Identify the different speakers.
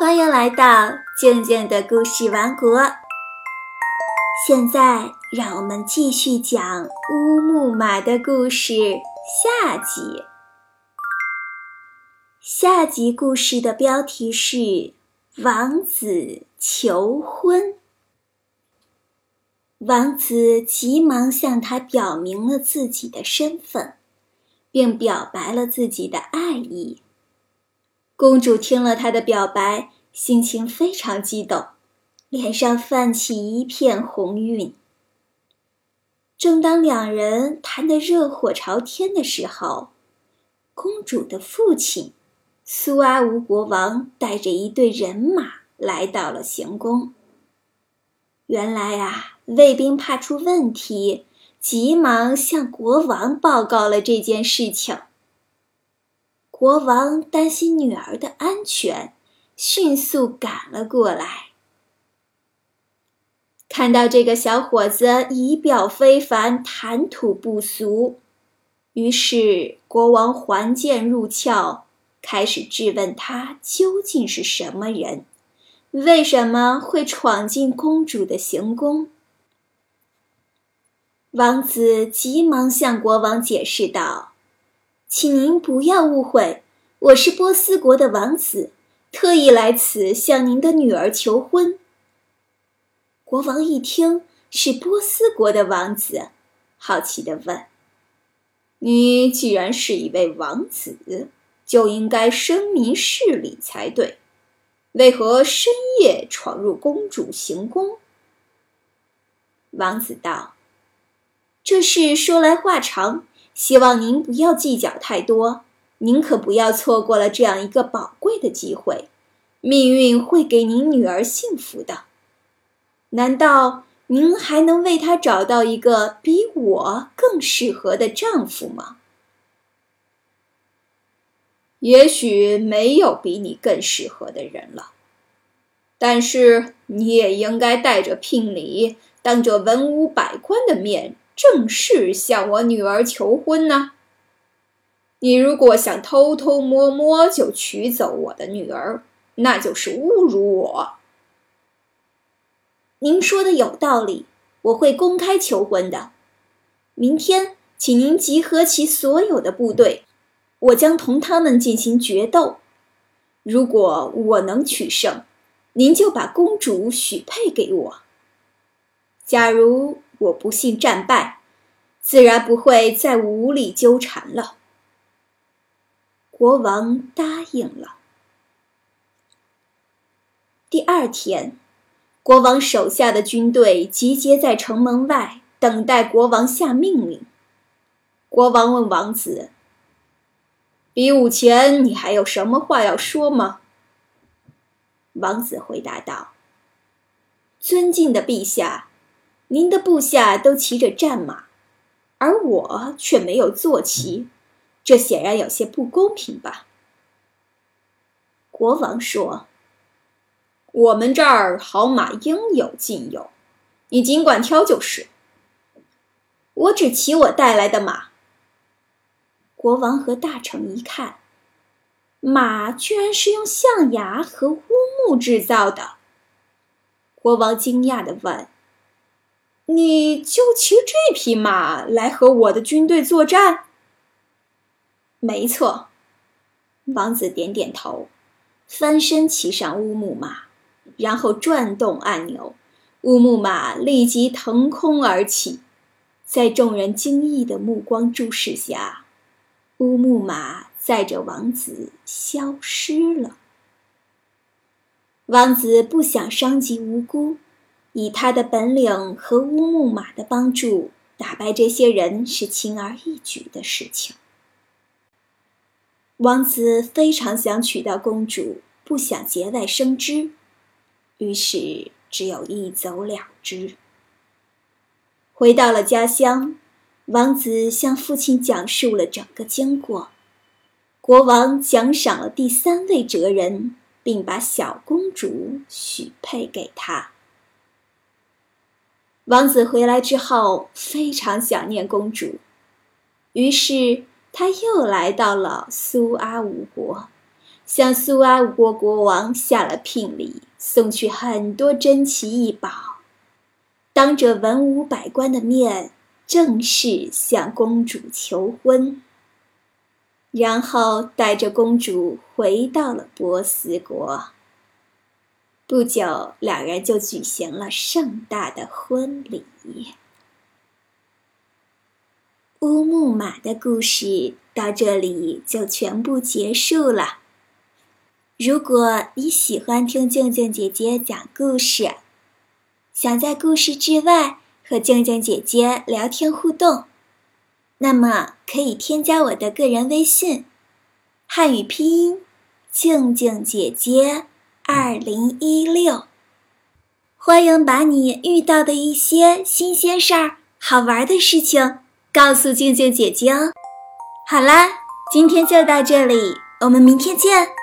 Speaker 1: 欢迎来到静静的故事王国。现在，让我们继续讲乌木马的故事下集。下集故事的标题是《王子求婚》。王子急忙向他表明了自己的身份，并表白了自己的爱意。公主听了他的表白，心情非常激动，脸上泛起一片红晕。正当两人谈得热火朝天的时候，公主的父亲苏阿吴国王带着一队人马来到了行宫。原来啊，卫兵怕出问题，急忙向国王报告了这件事情。国王担心女儿的安全，迅速赶了过来。看到这个小伙子仪表非凡，谈吐不俗，于是国王还剑入鞘，开始质问他究竟是什么人，为什么会闯进公主的行宫。王子急忙向国王解释道。请您不要误会，我是波斯国的王子，特意来此向您的女儿求婚。国王一听是波斯国的王子，好奇地问：“你既然是一位王子，就应该深明事理才对，为何深夜闯入公主行宫？”王子道：“这事说来话长。”希望您不要计较太多，您可不要错过了这样一个宝贵的机会。命运会给您女儿幸福的。难道您还能为她找到一个比我更适合的丈夫吗？也许没有比你更适合的人了，但是你也应该带着聘礼，当着文武百官的面。正式向我女儿求婚呢？你如果想偷偷摸摸就娶走我的女儿，那就是侮辱我。您说的有道理，我会公开求婚的。明天，请您集合其所有的部队，我将同他们进行决斗。如果我能取胜，您就把公主许配给我。假如……我不幸战败，自然不会再无理纠缠了。国王答应了。第二天，国王手下的军队集结在城门外，等待国王下命令。国王问王子：“比武前，你还有什么话要说吗？”王子回答道：“尊敬的陛下。”您的部下都骑着战马，而我却没有坐骑，这显然有些不公平吧？国王说：“我们这儿好马应有尽有，你尽管挑就是。我只骑我带来的马。”国王和大臣一看，马居然是用象牙和乌木制造的。国王惊讶地问。你就骑这匹马来和我的军队作战？没错，王子点点头，翻身骑上乌木马，然后转动按钮，乌木马立即腾空而起，在众人惊异的目光注视下，乌木马载着王子消失了。王子不想伤及无辜。以他的本领和乌木马的帮助，打败这些人是轻而易举的事情。王子非常想娶到公主，不想节外生枝，于是只有一走了之。回到了家乡，王子向父亲讲述了整个经过。国王奖赏了第三位哲人，并把小公主许配给他。王子回来之后，非常想念公主，于是他又来到了苏阿吴国，向苏阿五国国王下了聘礼，送去很多珍奇异宝，当着文武百官的面，正式向公主求婚，然后带着公主回到了波斯国。不久，两人就举行了盛大的婚礼。乌木马的故事到这里就全部结束了。如果你喜欢听静静姐姐讲故事，想在故事之外和静静姐姐聊天互动，那么可以添加我的个人微信，汉语拼音静静姐姐。二零一六，欢迎把你遇到的一些新鲜事儿、好玩的事情告诉静静姐姐哦。好啦，今天就到这里，我们明天见。